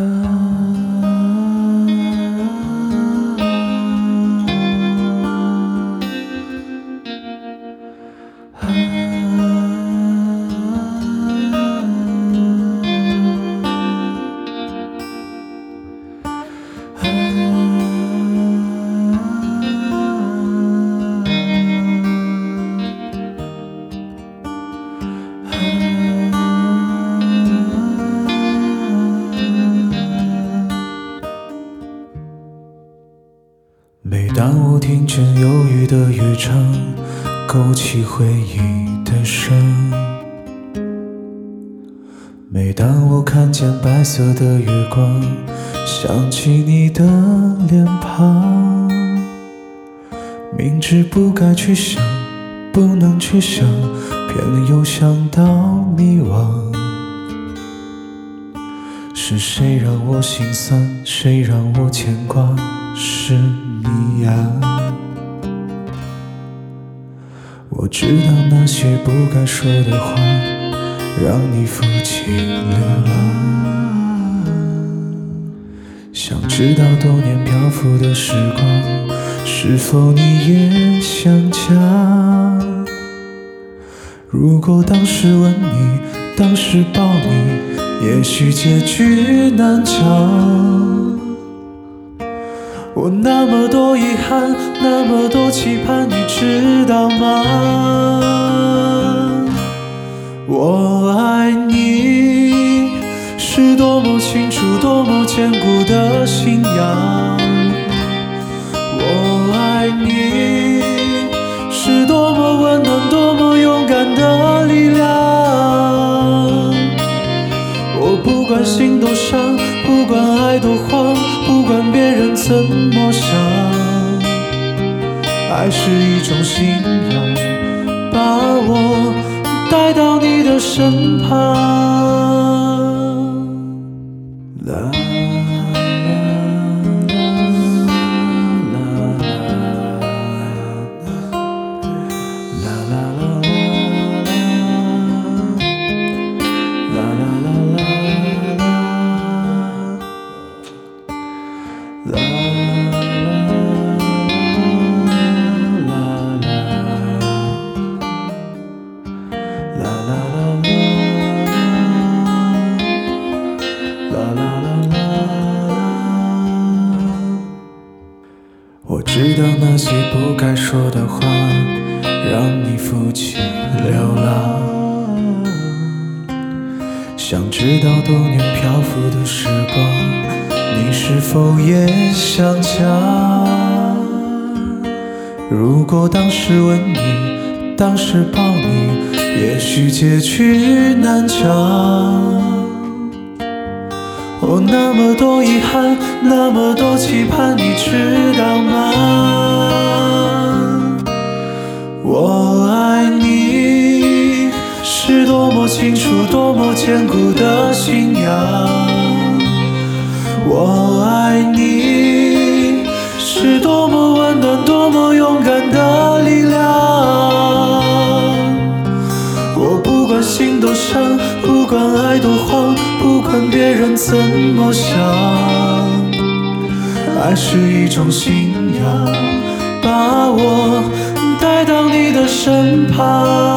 每的乐章，勾起回忆的声；每当我看见白色的月光，想起你的脸庞。明知不该去想，不能去想，偏又想到迷惘。是谁让我心酸？谁让我牵挂？是你呀！我知道那些不该说的话，让你负气流浪。想知道多年漂浮的时光，是否你也想家？如果当时吻你，当时抱你，也许结局难讲。我那么多遗憾，那么多期盼，你知道吗？我爱你是多么清楚，多么坚固的信仰。我爱你是多么温暖，多么勇敢的力量。我不管心多伤，怎么想，爱是一种信仰，把我带到你的身旁。知道那些不该说的话，让你负气流浪。想知道多年漂浮的时光，你是否也想家？如果当时吻你，当时抱你，也许结局难讲。我，那么多遗憾，那么多期盼，你知道吗？我爱你是多么清楚，多么坚固的信仰。我爱你是多么温暖，多么勇敢的别人怎么想，爱是一种信仰，把我带到你的身旁。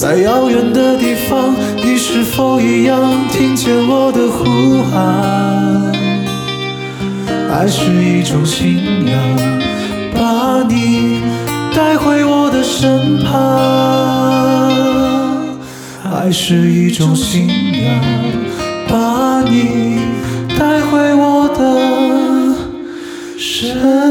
在遥远的地方，你是否一样听见我的呼喊？爱是一种信仰，把你带回我的身旁。爱是一种信仰，把你带回我的身。